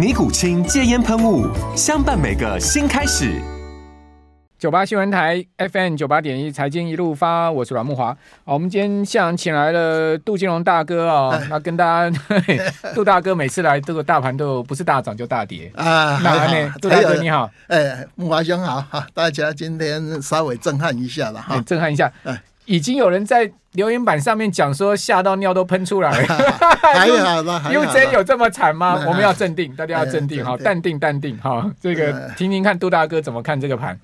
尼古清戒烟喷雾，相伴每个新开始。九八新闻台 FM 九八点一，财经一路发，我是阮木华。好，我们今天现场请来了杜金龙大哥啊，那、哎、跟大家，杜大哥每次来这个大盘都有不是大涨就大跌啊。那呢，杜大哥你好，哎，木华兄好哈，大家今天稍微震撼一下了哈、哎，震撼一下。哎已经有人在留言板上面讲说吓到尿都喷出来 了，还好吧？？U J 有这么惨吗？我们要镇定，大家要镇定，好，淡定，淡定，哈。这个听听看杜大哥怎么看这个盘？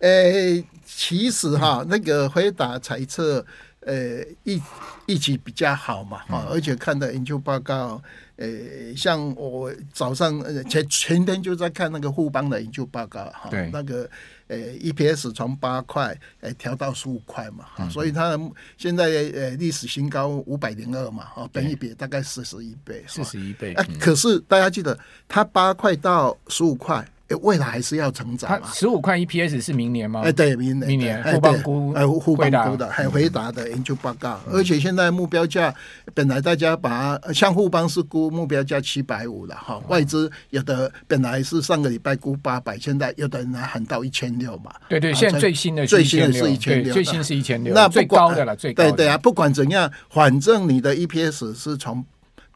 诶，其实哈，那个回答猜测，呃，一一起比较好嘛，哈，而且看的研究报告，呃，像我早上前前天就在看那个富邦的研究报告，哈，那个。呃，EPS 从八块呃调到十五块嘛，哈、嗯，所以它现在呃历史新高五百零二嘛，哈，本一比大概四十一倍，四十一倍。哎、嗯，可是大家记得，它八块到十五块。未来还是要成长嘛？十五块 EPS 是明年吗？哎，对，明年，明年富邦估，哎，富邦估的，还回答的研究报告，而且现在目标价本来大家把像富邦是估目标价七百五了哈，外资有的本来是上个礼拜估八百，现在有的人还喊到一千六嘛。对对，现在最新的最新的是一千六，最新是一千六，那最高的了，最高的。对对啊，不管怎样，反正你的 EPS 是从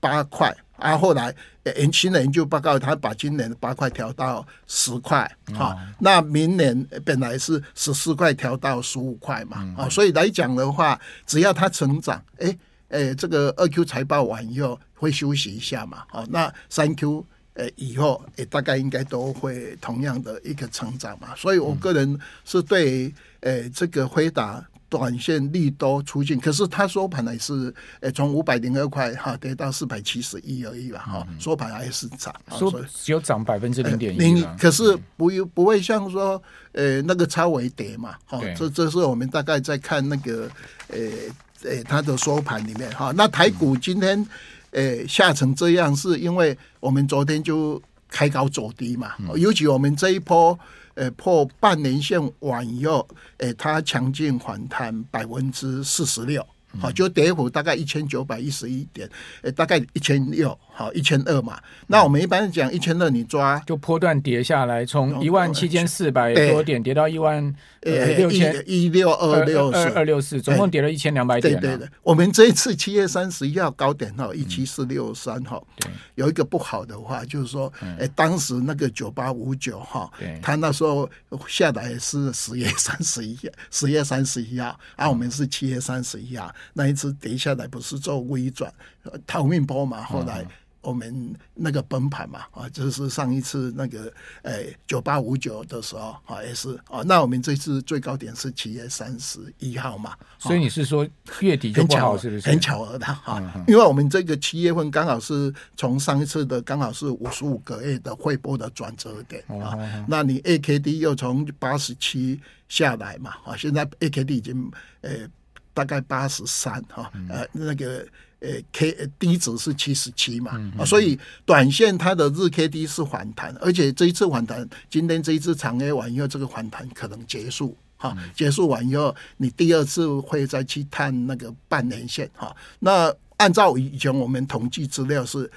八块。啊，后来年轻的研究报告，他把今年的八块调到十块，哈、嗯，那明年本来是十四块调到十五块嘛，啊、嗯，所以来讲的话，只要它成长，哎、欸，哎、欸，这个二 Q 财报完以后会休息一下嘛，哦，那三 Q 呃以后，哎，大概应该都会同样的一个成长嘛，所以我个人是对，呃，这个辉达。短线利多出尽，可是它收盘呢是，呃，从五百零二块哈跌到四百七十一而已吧，哈、嗯，收盘还是涨，说只有涨百分之零点一，可是不不会像说，呃，那个超微跌嘛，哈，这这是我们大概在看那个，呃，呃，它的收盘里面哈，那台股今天，呃，下成这样，是因为我们昨天就开高走低嘛，嗯、尤其我们这一波。呃，破半年线完以后，诶，它强劲反弹百分之四十六。好，就跌幅大概一千九百一十一点，诶，大概一千六，好一千二嘛。那我们一般讲一千二，你抓就波段跌下来，从一万七千四百多点跌到一万呃六千一六二六四。二六四，总共跌了一千两百点。对对对，我们这一次七月三十一号高点哈一七四六三哈，有一个不好的话就是说，哎，当时那个九八五九哈，他那时候下来是十月三十一，十月三十一号，啊我们是七月三十一号。那一次跌下来不是做微转，逃命波嘛？后来我们那个崩盘嘛，啊，就是上一次那个诶九八五九的时候啊，也是啊。那我们这次最高点是七月三十一号嘛，所以你是说月底就不好是不是？很巧合的哈，因为我们这个七月份刚好是从上一次的刚好是五十五个月的汇波的转折点啊。那你 A K D 又从八十七下来嘛，啊，现在 A K D 已经诶。大概八十三哈，呃，那个呃 K 低值是七十七嘛，啊，所以短线它的日 K D 是反弹，而且这一次反弹，今天这一次长 A 完以后，这个反弹可能结束哈，结束完以后，你第二次会再去探那个半年线哈。那按照以前我们统计资料是，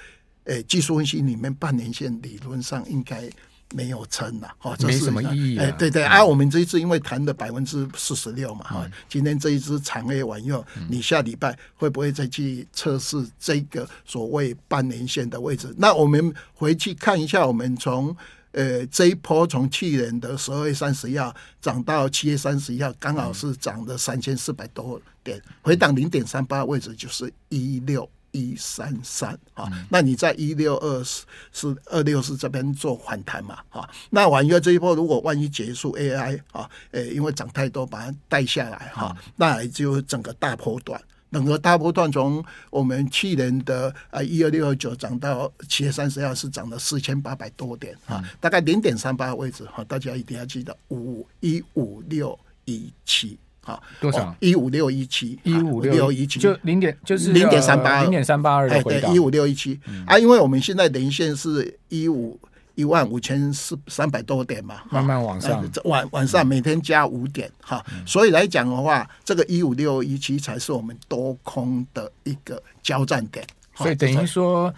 呃，技术分析里面半年线理论上应该。没有撑了，哈，没什么意义。哎，对对啊，我们这一次因为谈的百分之四十六嘛，哈，今天这一支长 A 完以后，你下礼拜会不会再去测试这个所谓半年线的位置？那我们回去看一下，我们从呃，这一波从去年的十二月三十一号涨到七月三十一号，刚好是涨了三千四百多点，回档零点三八位置就是一六一三三啊。那你在一六二四是二六四这边做反弹嘛？啊，那婉约这一波如果万一结束 AI 啊，呃，因为涨太多把它带下来哈，那也就整个大波段。整个大波段从我们去年的啊一二六二九涨到七月三十号是涨了四千八百多点啊，大概零点三八位置哈，大家一定要记得五一五六一七啊，多少？一五六一七一五六一七，就零点就是零点三八零点三八二的回档，一五六一七。啊，因为我们现在连线是一五。一万五千四三百多点嘛，慢慢往上，晚晚上每天加五点哈，嗯、所以来讲的话，这个一五六一七才是我们多空的一个交战点，所以等于说。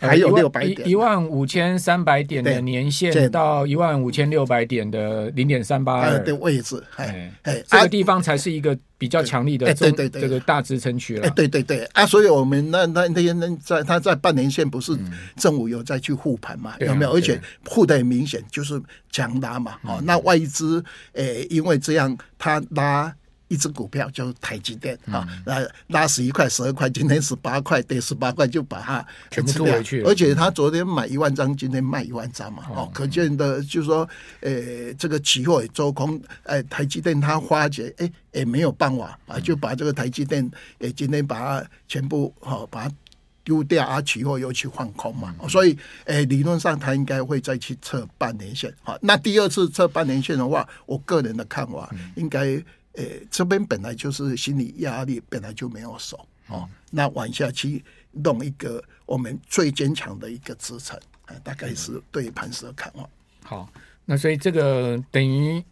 还有六百点，一万五千三百点的年线到一万五千六百点的零点三八二的位置，哎哎，这个地方才是一个比较强力的，对对对，这个大支撑区了。对对对啊，所以我们那那那些人在他在半年线不是正午有再去护盘嘛？有没有？而且护的很明显，就是强拉嘛。哦，那外资诶，因为这样他拉。一只股票就是台积电啊，那拉十一块、十二块，今天十八块，跌十八块就把它全部回去。而且他昨天买一万张，今天卖一万张嘛，哦，可见的就是说，呃，这个期货也做空，呃，台积电他发觉，哎，也没有办法啊，就把这个台积电，诶，今天把它全部好把它丢掉啊，期货又去放空嘛，所以，诶，理论上他应该会再去测半年线。好，那第二次测半年线的话，我个人的看法应该。呃，这边本来就是心理压力，本来就没有守哦。那往下去弄一个我们最坚强的一个支撑，大概是对盘势的看法。好，那所以这个等于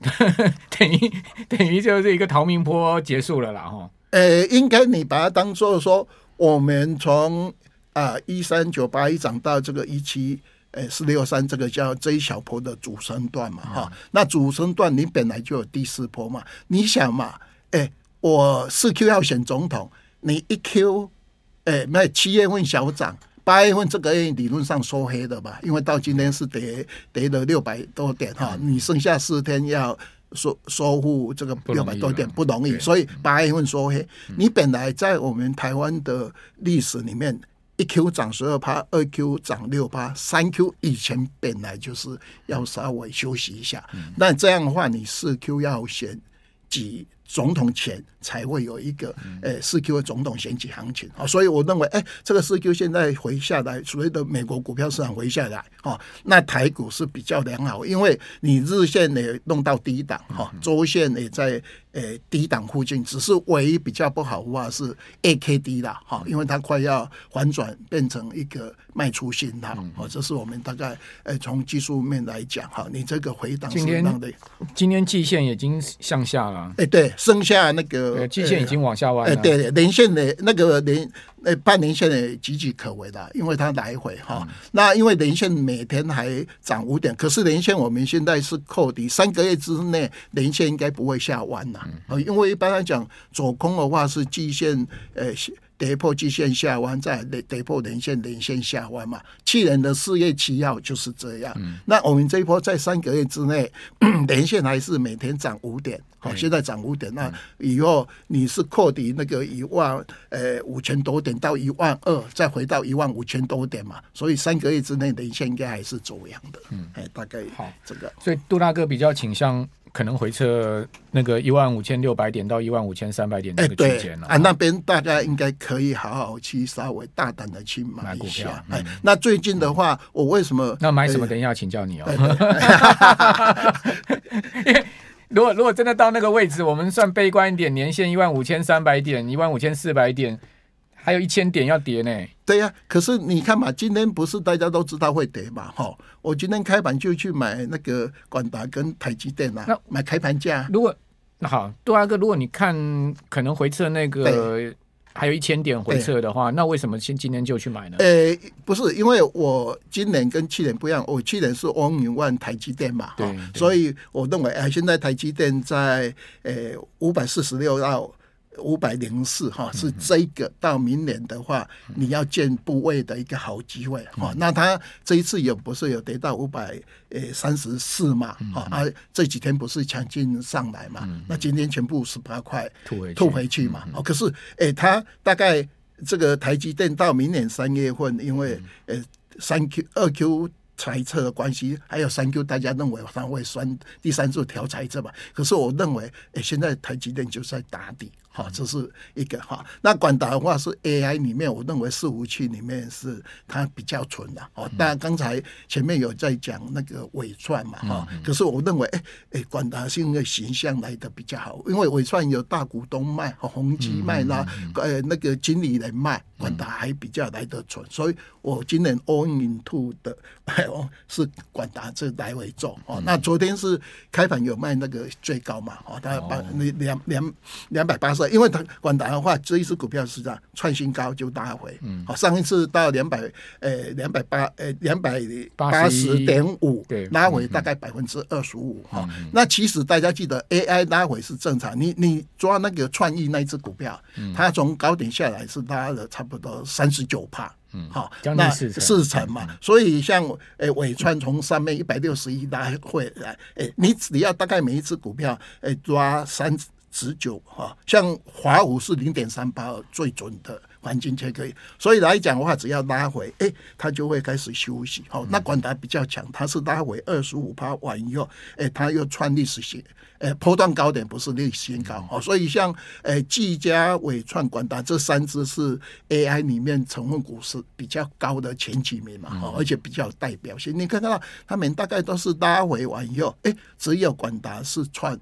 等于等于就是一个逃命坡结束了啦，哈。呃，应该你把它当做说，我们从啊一三九八一涨到这个一七。诶，四六三这个叫这一小坡的主升段嘛，哈、嗯，那主升段你本来就有第四坡嘛，你想嘛，诶，我四 Q 要选总统，你一 Q，诶，那七月份小涨，八月份这个理论上收黑的吧，因为到今天是跌跌了六百多点哈，嗯、你剩下四天要收收复这个六百多点不容易，容易所以八月份收黑，嗯、你本来在我们台湾的历史里面。一 Q 涨十二趴，二 Q 涨六趴，三 Q 以前本来就是要稍微休息一下。那、嗯、这样的话，你四 Q 要选几？总统前才会有一个诶四 Q 的总统选举行情。啊，所以我认为诶这个四 Q 现在回下来，所谓的美国股票市场回下来啊，那台股是比较良好，因为你日线也弄到低档哈，周线也在诶低档附近，只是唯一比较不好的话是 AKD 啦哈，因为它快要反转变成一个卖出信号啊，这是我们大概诶从技术面来讲哈，你这个回档是让的，今天季线已经向下了，哎对。剩下那个季线已经往下弯了，呃，对，连线的那个连呃半年线的岌岌可危了，因为它来回哈。嗯、那因为连线每天还涨五点，可是连线我们现在是扣底，三个月之内连线应该不会下弯呐。啊、因为一般来讲走空的话是季线呃。跌破季线下弯，再跌破连线，连线下弯嘛。去年的四月七号就是这样。嗯、那我们这一波在三个月之内，连线还是每天涨五点。好、嗯，现在涨五点，那以后你是扩底那个一万呃五千多点到一万二，再回到一万五千多点嘛。所以三个月之内连线应该还是走阳的。嗯，哎，大概好这个。所以杜大哥比较倾向。可能回撤那个一万五千六百点到一万五千三百点这个区间了啊，那边大家应该可以好好去稍微大胆的去买股票。哎，那最近的话，我为什么？那买什么？等一下请教你哦。如果如果真的到那个位置，我们算悲观一点，年线一万五千三百点，一万五千四百点。还有一千点要跌呢？对呀、啊，可是你看嘛，今天不是大家都知道会跌嘛？哈，我今天开盘就去买那个广达跟台积电啊，那买开盘价。如果那好，杜大哥，如果你看可能回撤那个对还有一千点回撤的话，那为什么今今天就去买呢？呃、欸，不是，因为我今年跟去年不一样，我去年是 all in one 台积电嘛，哈，所以我认为哎，现在台积电在呃五百四十六到。五百零四哈，是这个到明年的话，你要建部位的一个好机会哈。那他这一次也不是有得到五百呃三十四嘛哈，啊这几天不是强劲上来嘛，那今天全部十八块吐回去嘛。哦，可是诶，他大概这个台积电到明年三月份，因为呃三 Q 二 Q。猜测的关系，还有三 Q，大家认为它会算第三次调猜测吧？可是我认为，诶，现在台积电就是在打底。好，这是一个哈。那广达的话是 AI 里面，我认为伺服器里面是它比较纯的。哦，当然刚才前面有在讲那个伟创嘛，哈。可是我认为，哎哎，广达是因为形象来的比较好，因为伟创有大股东卖，和宏基卖啦，呃，那个经理人卖，广达还比较来得纯。所以我今年 all into 的 是广达这来为重。哦，那昨天是开盘有卖那个最高嘛，哦，大概八两两两百八十。因为它广达的话，这一只股票是这样创新高就拉回，嗯。好，上一次到两百，呃，两百八，呃，两百八十点五，对，拉回大概百分之二十五，哈，那其实大家记得 AI 拉回是正常，你你抓那个创意那一只股票，它从高点下来是拉了差不多三十九帕，嗯，好，那四成嘛，所以像诶纬创从上面一百六十一拉回来，诶，你只要大概每一只股票诶抓三。十九哈，像华五是零点三八最准的环境才可以，所以来讲的话，只要拉回，哎、欸，它就会开始休息。好，那管达比较强，它是拉回二十五趴完以后，哎、欸，它又创历史新，哎、欸，波段高点不是历史新高。好，所以像哎，技嘉、伟创、管达这三只是 AI 里面成分股是比较高的前几名嘛，哈，而且比较有代表性。你看到他们大概都是拉回完以后，哎、欸，只有管达是创。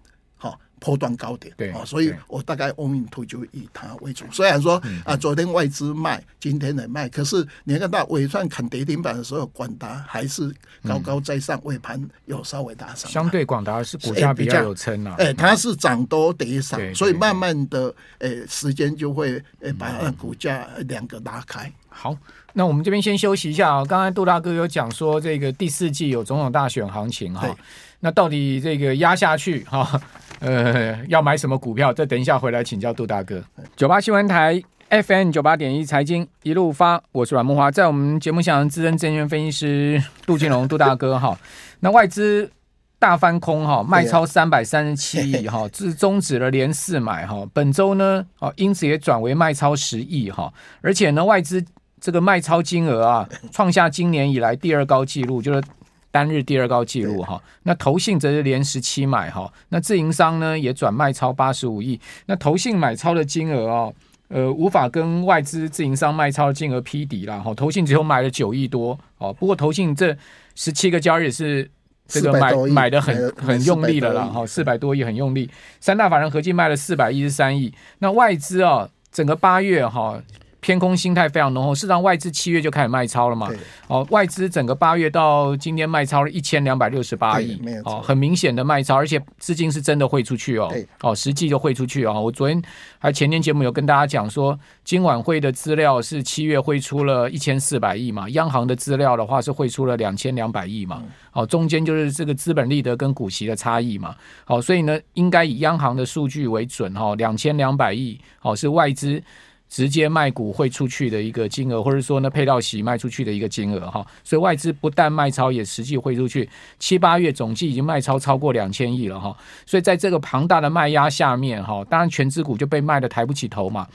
波段高点，对，所以我大概 all into 就以它为主。虽然说啊，昨天外资卖，今天也卖，可是你看到尾段砍跌停板的时候，广达还是高高在上，尾盘有稍微打上。相对广达是股价比较有撑啊，哎，它是涨多跌少，所以慢慢的，哎，时间就会哎把股价两个拉开。好，那我们这边先休息一下啊。刚才杜大哥有讲说，这个第四季有总统大选行情哈，那到底这个压下去哈？呃，要买什么股票？这等一下回来请教杜大哥。九八新闻台 FM 九八点一财经一路发，我是阮慕驊，在我们节目上资深证券分析师杜金龙杜大哥哈。那外资大翻空哈，卖超三百三十七亿哈，自终止了连四买哈。本周呢，哦，因此也转为卖超十亿哈，而且呢，外资这个卖超金额啊，创下今年以来第二高纪录，就是。单日第二高纪录哈，那投信则是连十七买哈，那自营商呢也转卖超八十五亿，那投信买超的金额哦，呃无法跟外资自营商卖超的金额匹敌了哈，投信只有买了九亿多哦，不过投信这十七个交易日是这个买买的很很用力了啦哈，四百多亿很用力，三大法人合计卖了四百一十三亿，那外资啊整个八月哈。偏空心态非常浓厚，事实上外资七月就开始卖超了嘛。哦，外资整个八月到今天卖超了一千两百六十八亿，哦，很明显的卖超，而且资金是真的汇出去哦。哦，实际就汇出去哦。我昨天还前天节目有跟大家讲说，今晚会的资料是七月汇出了一千四百亿嘛，央行的资料的话是汇出了两千两百亿嘛。哦，中间就是这个资本利得跟股息的差异嘛。好，所以呢，应该以央行的数据为准哈，两千两百亿，哦，是外资。直接卖股汇出去的一个金额，或者说呢配套息卖出去的一个金额哈，所以外资不但卖超，也实际汇出去，七八月总计已经卖超超过两千亿了哈，所以在这个庞大的卖压下面哈，当然权值股就被卖得抬不起头嘛。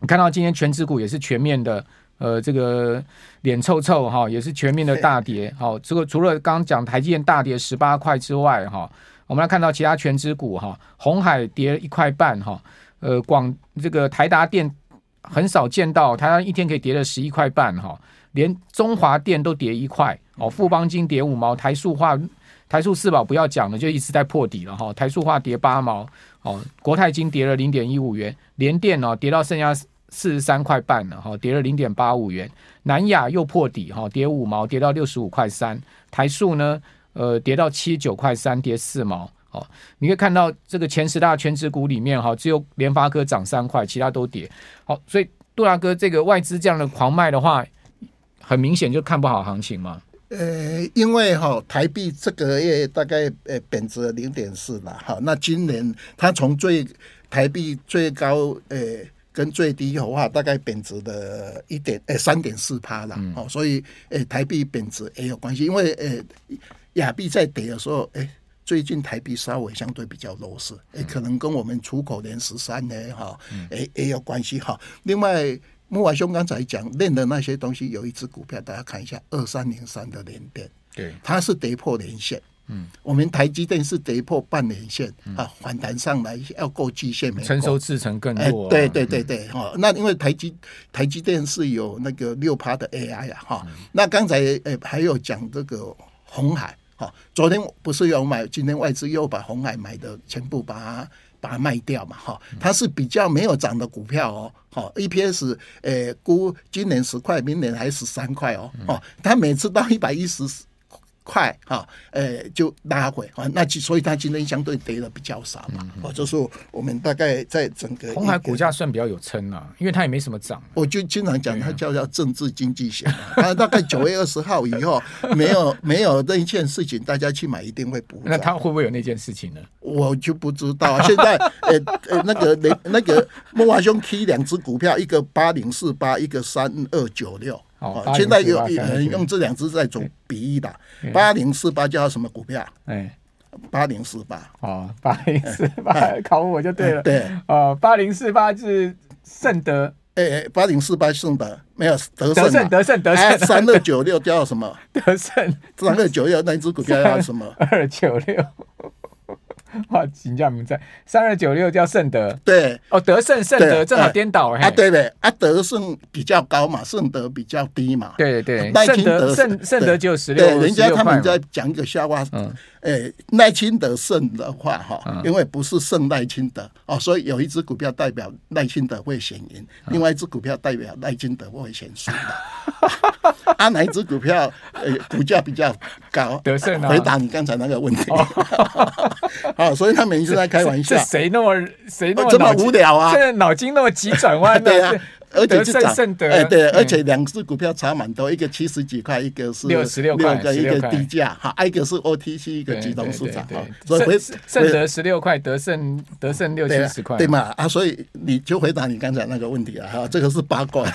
你看到今天权值股也是全面的，呃，这个脸臭臭哈，也是全面的大跌。好，这个除了刚刚讲台积电大跌十八块之外哈，我们来看到其他权值股哈，红海跌一块半哈，呃，广这个台达电。很少见到台湾一天可以跌了十一块半哈，连中华电都跌一块哦，富邦金跌五毛，台塑化、台塑四宝不要讲了，就一直在破底了哈，台塑化跌八毛哦，国泰金跌了零点一五元，联电哦跌到剩下四十三块半了哈，跌了零点八五元，南亚又破底哈，跌五毛，跌到六十五块三，台塑呢呃跌到七十九块三，跌四毛。哦，你可以看到这个前十大权值股里面哈，只有联发科涨三块，其他都跌。好，所以杜大哥，这个外资这样的狂卖的话，很明显就看不好行情嘛。呃，因为哈台币这个月大概呃贬值了零点四了哈，那今年它从最台币最高呃跟最低的话，大概贬值的一点呃三点四趴了哦，所以呃台币贬值也有关系，因为呃亚币在跌的时候，哎，最近台币稍微相对比较弱势，哎，可能跟我们出口连十三呢哈，哎也有关系哈。另外，慕驊兄刚才讲练的那些东西，有一只股票大家看一下，二三零三的连电，对，它是跌破连线。嗯，我们台积电是跌破半年线、嗯、啊，反弹上来要过季线没？成熟制成更弱、啊。哎。对对对对，哈、嗯，那因为台积台积电是有那个六趴的 AI 啊，哈、嗯，那刚才诶还有讲这个红海，哈，昨天不是有买，今天外资又把红海买的全部把它把它卖掉嘛，哈，它是比较没有涨的股票哦，好，EPS 诶估今年十块，明年还十三块哦，哦，它每次到一百一十。快哈，呃，就拉回啊，那所以它今天相对跌的比较少嘛，哦、嗯，就是我们大概在整个红海股价算比较有撑啊，因为它也没什么涨。我就经常讲它叫叫政治经济学，啊大概九月二十号以后没有没有那一件事情，大家去买一定会补。那它会不会有那件事情呢？我就不知道。现在呃呃，那个那那个莫华兄 K 两只股票，一个八零四八，一个三二九六。哦，现在有有人用这两只在做比喻的，八零四八叫什么股票？哎，八零四八。哦，八零四八，考我就对了。对，哦，八零四八是盛德。哎，八零四八盛德没有德德胜德胜德胜。三二九六叫什么？德胜。三二九六那只股票叫什么？二九六。哇，请教名在三二九六叫圣德，对哦，德胜圣德正好颠倒哎，啊对对啊，德胜比较高嘛，圣德比较低嘛，对对，赖清德圣圣德就十六，对，人家他们在讲一个笑话，嗯，诶，赖清德胜的话哈，因为不是胜赖清德哦，所以有一只股票代表赖清德会选赢，另外一只股票代表赖清德会选输的，啊，哪一只股票呃股价比较高？德胜啊，回答你刚才那个问题。啊，所以他每一次在开玩笑。是谁那么谁那么这么无聊啊？现在脑筋那么急转弯的 啊，而且是胜德，哎对，而且两只股票差蛮多，一个七十几块，一个是六十六块，一个低价哈，一个是 OTC，一个集中市场。所以胜德十六块，德胜德胜六七十块，对嘛？啊，所以你就回答你刚才那个问题了哈，这个是八卦。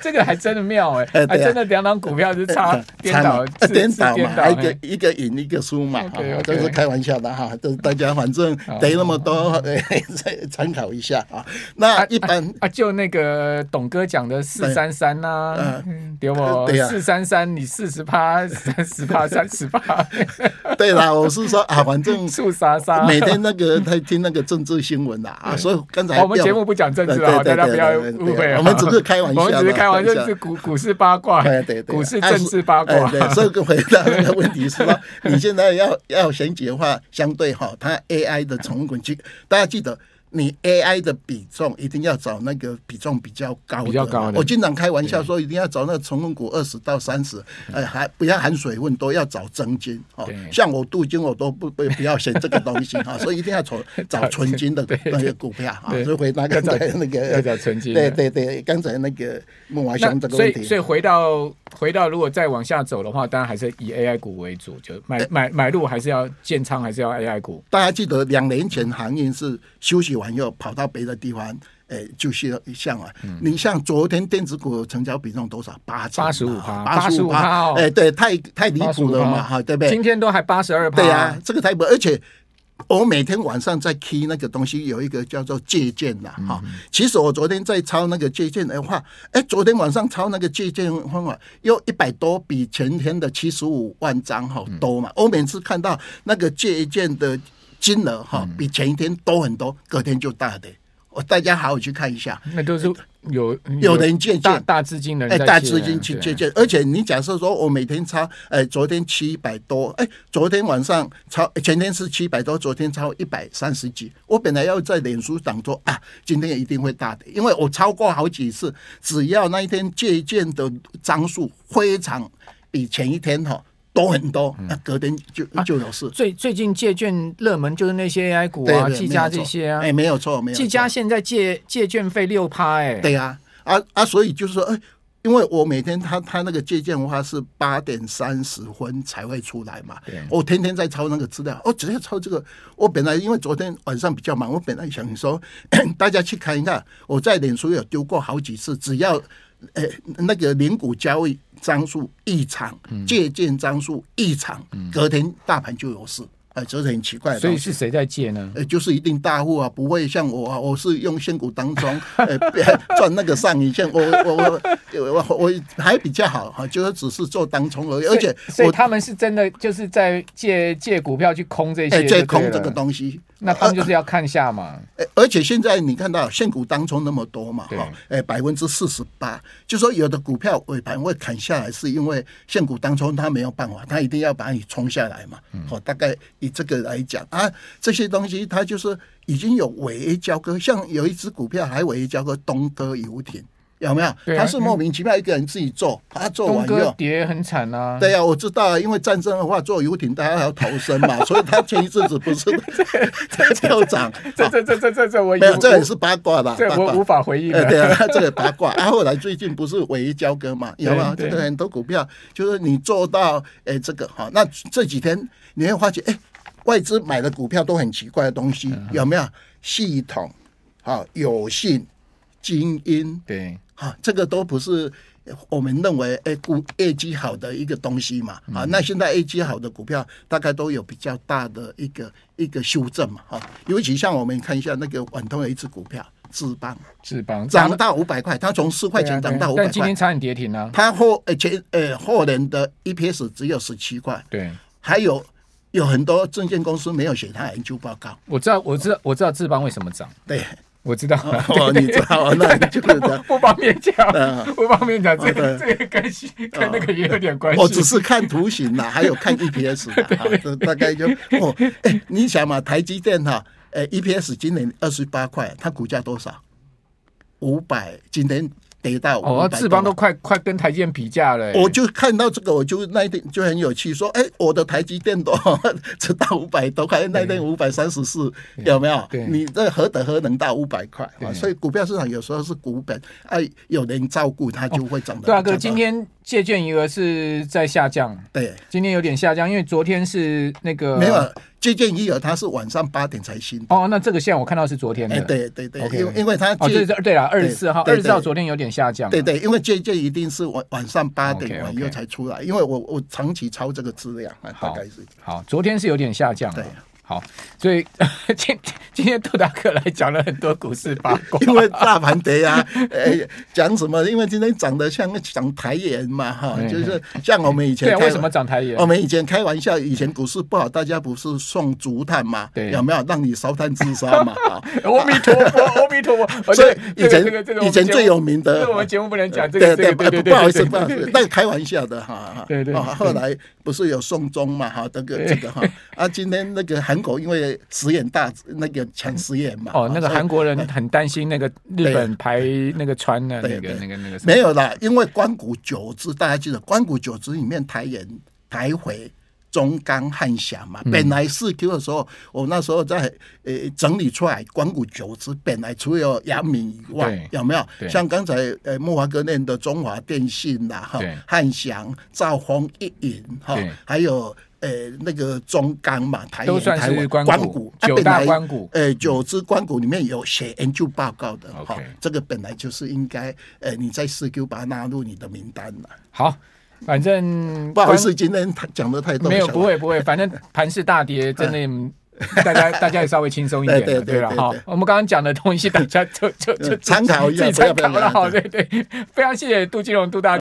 这个还真的妙哎，还真的两档股票是差颠倒颠倒嘛，一个一个赢一个输嘛，这是开玩笑的哈，都大家反正得那么多，再参考一下啊。那一般啊，就那个董哥讲的四三三呐，对不？四三三，你四十趴，三十趴，三十趴。对啦，我是说啊，反正树莎莎每天那个他听那个政治新闻啦啊，所以刚才我们节目不讲政治啊，大家不要误会，我们只是开玩笑，我们只是开玩笑，是股股市八卦，对对对，股市政治八卦。对，所以回答那个问题是说，你现在要要选举的话，相对哈，它 AI 的成分股，大家记得。你 AI 的比重一定要找那个比重比较高的，比较高的。我经常开玩笑说，一定要找那个成分股二十到三十，呃，还不要含水分，都要找真金哦。像我镀金，我都不不不要选这个东西哈，所以一定要找找纯金的那些股票啊。所以回答刚才那个要找纯金。对对对，刚才那个孟华兄这个问题。所以所以回到回到，如果再往下走的话，当然还是以 AI 股为主，就买买买入还是要建仓，还是要 AI 股。大家记得两年前航运是休息完又跑到别。的地方，哎，就是像啊，你像昨天电子股成交比重多少？八八十五趴，八十五趴，哎，对，太太离谱了嘛，哈，对不对？今天都还八十二趴，对啊，这个太不，而且我每天晚上在 key 那个东西，有一个叫做借鉴的，哈，其实我昨天在抄那个借鉴的话，哎，昨天晚上抄那个借鉴方法，又一百多，比前天的七十五万张好多嘛，我每次看到那个借鉴的金额哈，比前一天多很多，隔天就大跌。我大家好好去看一下，那都是有有人借鉴，大资金的人，哎，大资金去借鉴，而且你假设说我每天抄，哎，昨天七百多，哎，昨天晚上抄，前天是七百多，昨天抄一百三十几，我本来要在脸书讲说啊，今天一定会大的，因为我超过好几次，只要那一天借鉴的张数非常比前一天哈。多很多，那隔天就就有事。最最近借券热门就是那些 AI 股啊，技嘉这些啊。哎，没有错，没有。技嘉现在借借券费六趴，哎。对呀，啊啊，所以就是说，哎，因为我每天他他那个借券的话是八点三十分才会出来嘛，我天天在抄那个资料，我直接抄这个。我本来因为昨天晚上比较忙，我本来想说 大家去看一看，我在脸书有丢过好几次，只要呃那个零股交易张数异常，借鉴张数异常，隔天大盘就有事。哎，这是很奇怪的。所以是谁在借呢？呃，就是一定大户啊，不会像我啊，我是用现股当中，呃，赚那个上影线。我我我我我还比较好哈，就是只是做当冲而已。而且，所以他们是真的就是在借借股票去空这些，借空这个东西。那他们就是要看下嘛，而且现在你看到现股当中那么多嘛，哈，哎，百分之四十八，就说有的股票尾盘会砍下来，是因为现股当中它没有办法，它一定要把你冲下来嘛，好，大概以这个来讲啊，这些东西它就是已经有违 A 交割，像有一只股票还违 A 交割，东哥游艇。有没有？他是莫名其妙一个人自己做，他做完又跌很惨啊。对呀、啊，我知道，因为战争的话，做游艇大家还要逃生嘛，所以他前一阵子不是 在跳涨。这这这这这这我没有，这也是八卦的，这我无法回应。对啊，这个八卦。啊，后来最近不是唯一交割嘛？有没有？这个很多股票就是你做到哎，这个哈，那这几天你会发觉哎，外资买的股票都很奇怪的东西，有没有？系统好，有信精英对。啊，这个都不是我们认为诶股业绩好的一个东西嘛。啊，那现在业绩好的股票大概都有比较大的一个一个修正嘛。哈，尤其像我们看一下那个晚通的一只股票智邦，智邦涨到五百块，它从四块钱涨到五百块，但今天差点跌停啊。它后呃前呃后年的 EPS 只有十七块，对，还有有很多证券公司没有写他研究报告。我知道，我知道，我知道智邦为什么涨，对。我知道，哦，你知道，那就是不不方便讲，不方便讲，这个这个跟跟那个也有点关系。我只是看图形啦，还有看 EPS 啦，大概就哦，哎，你想嘛，台积电哈，哎，EPS 今年二十八块，它股价多少？五百，今天。得到哦，智邦都快快跟台积电比价了。我就看到这个，我就那一天就很有趣，说，哎，我的台积电都 只到五百多块，那天五百三十四，有没有？你这何德何能到五百块啊？所以股票市场有时候是股本，哎，有人照顾它就会涨哦。对啊，哥，今天借券余额是在下降，对，今天有点下降，因为昨天是那个没有。借券余额它是晚上八点才新哦，那这个线我看到是昨天的，对对对，因为因为它哦对对了，二十四号二十四号昨天有点下降，对对，因为借券一定是晚晚上八点左右才出来，因为我我长期抄这个资料，大概是。好，昨天是有点下降，对。好，所以 今今天杜大哥来讲了很多股市八卦，因为大盘跌啊，诶，讲什么？因为今天涨得像涨台盐嘛，哈，就是像我们以前为什么涨台盐？我们以前开玩笑，以前股市不好，大家不是送竹炭嘛？对，有没有让你烧炭自杀嘛？啊，阿弥陀佛，阿弥陀佛。所以以前以前最有名的，我们节目不能讲这个，对对对，不好意思，不好意思，那个开玩笑的哈。对对。后来不是有送终嘛？哈，这个这个哈啊，今天那个还。韩国因为食盐大那个抢食盐嘛，哦，那个韩国人很担心那个日本排那个船的那个那个那个没有啦，因为关谷九支大家记得，关谷九支里面台盐、台回、中钢、汉翔嘛，本来四 Q 的时候，我那时候在呃整理出来，关谷九支本来除了阳明以外，有没有？像刚才呃木华哥念的中华电信啦，哈，汉翔、兆丰、一银哈，还有。呃，那个中钢嘛，台都算是关谷，九大关谷。呃，九只关谷里面有写研究报告的，哈，这个本来就是应该，呃，你在四 Q 把它纳入你的名单了。好，反正不好意思，今天讲的太多，没有，不会不会，反正盘势大跌，真的，大家大家也稍微轻松一点，对了，好，我们刚刚讲的东西，大家就就就参考一下，自己参考了，好，对对，非常谢谢杜金龙杜大。